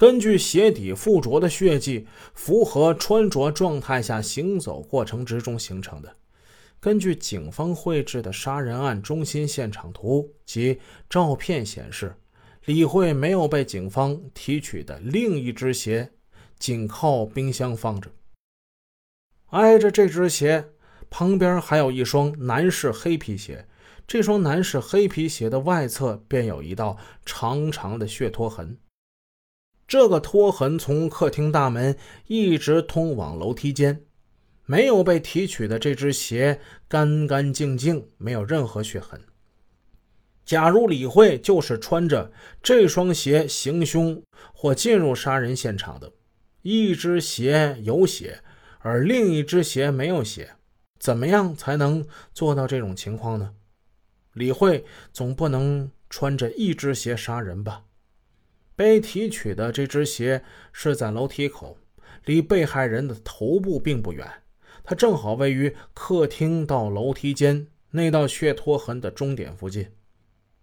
根据鞋底附着的血迹，符合穿着状态下行走过程之中形成的。根据警方绘制的杀人案中心现场图及照片显示，李慧没有被警方提取的另一只鞋，紧靠冰箱放着。挨着这只鞋旁边还有一双男士黑皮鞋，这双男士黑皮鞋的外侧便有一道长长的血拖痕。这个拖痕从客厅大门一直通往楼梯间，没有被提取的这只鞋干干净净，没有任何血痕。假如李慧就是穿着这双鞋行凶或进入杀人现场的，一只鞋有血，而另一只鞋没有血，怎么样才能做到这种情况呢？李慧总不能穿着一只鞋杀人吧？被提取的这只鞋是在楼梯口，离被害人的头部并不远，它正好位于客厅到楼梯间那道血拖痕的终点附近。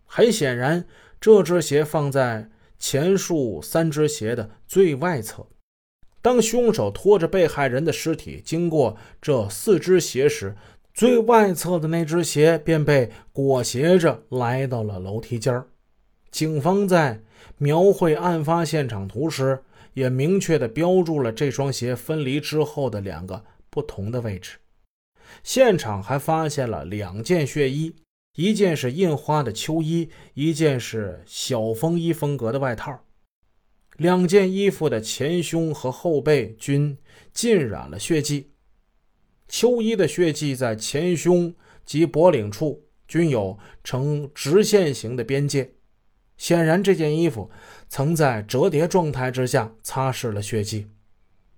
很显然，这只鞋放在前述三只鞋的最外侧。当凶手拖着被害人的尸体经过这四只鞋时，最外侧的那只鞋便被裹挟着来到了楼梯间警方在。描绘案发现场图时，也明确地标注了这双鞋分离之后的两个不同的位置。现场还发现了两件血衣，一件是印花的秋衣，一件是小风衣风格的外套。两件衣服的前胸和后背均浸染了血迹，秋衣的血迹在前胸及脖领处均有呈直线型的边界。显然，这件衣服曾在折叠状态之下擦拭了血迹。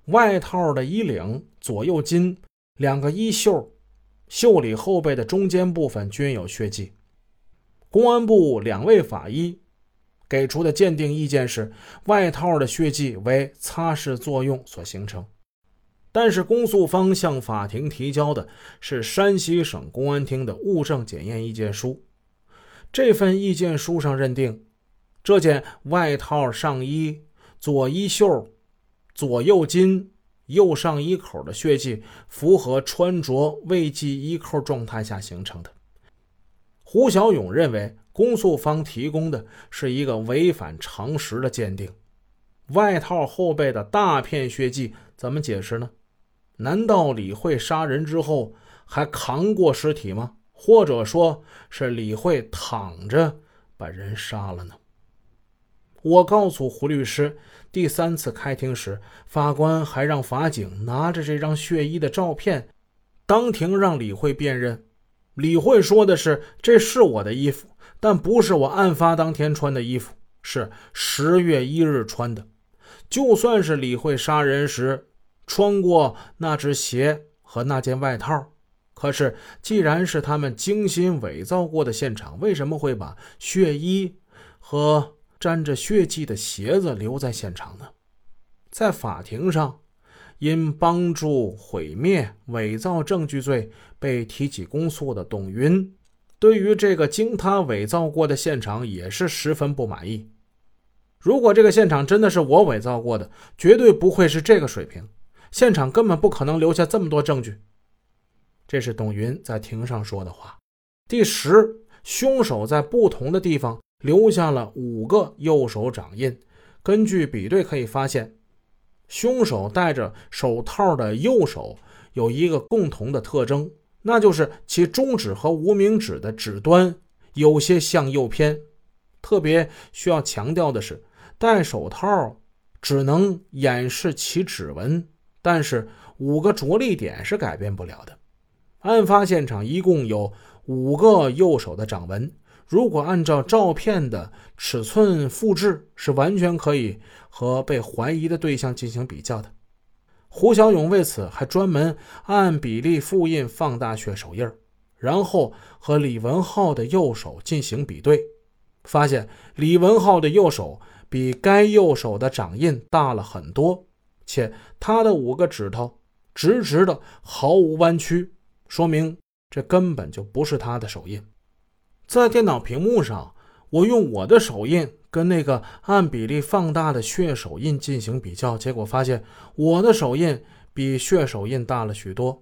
外套的衣领、左右襟、两个衣袖、袖里后背的中间部分均有血迹。公安部两位法医给出的鉴定意见是，外套的血迹为擦拭作用所形成。但是，公诉方向法庭提交的是山西省公安厅的物证检验意见书，这份意见书上认定。这件外套上衣左衣袖、左右襟、右上衣口的血迹符合穿着未系衣扣状态下形成的。胡小勇认为，公诉方提供的是一个违反常识的鉴定。外套后背的大片血迹怎么解释呢？难道李慧杀人之后还扛过尸体吗？或者说是李慧躺着把人杀了呢？我告诉胡律师，第三次开庭时，法官还让法警拿着这张血衣的照片，当庭让李慧辨认。李慧说的是：“这是我的衣服，但不是我案发当天穿的衣服，是十月一日穿的。就算是李慧杀人时穿过那只鞋和那件外套，可是既然是他们精心伪造过的现场，为什么会把血衣和？”沾着血迹的鞋子留在现场呢？在法庭上，因帮助毁灭、伪造证据罪被提起公诉的董云，对于这个经他伪造过的现场也是十分不满意。如果这个现场真的是我伪造过的，绝对不会是这个水平，现场根本不可能留下这么多证据。这是董云在庭上说的话。第十，凶手在不同的地方。留下了五个右手掌印，根据比对可以发现，凶手戴着手套的右手有一个共同的特征，那就是其中指和无名指的指端有些向右偏。特别需要强调的是，戴手套只能掩饰其指纹，但是五个着力点是改变不了的。案发现场一共有五个右手的掌纹。如果按照照片的尺寸复制，是完全可以和被怀疑的对象进行比较的。胡小勇为此还专门按比例复印放大血手印然后和李文浩的右手进行比对，发现李文浩的右手比该右手的掌印大了很多，且他的五个指头直直的，毫无弯曲，说明这根本就不是他的手印。在电脑屏幕上，我用我的手印跟那个按比例放大的血手印进行比较，结果发现我的手印比血手印大了许多。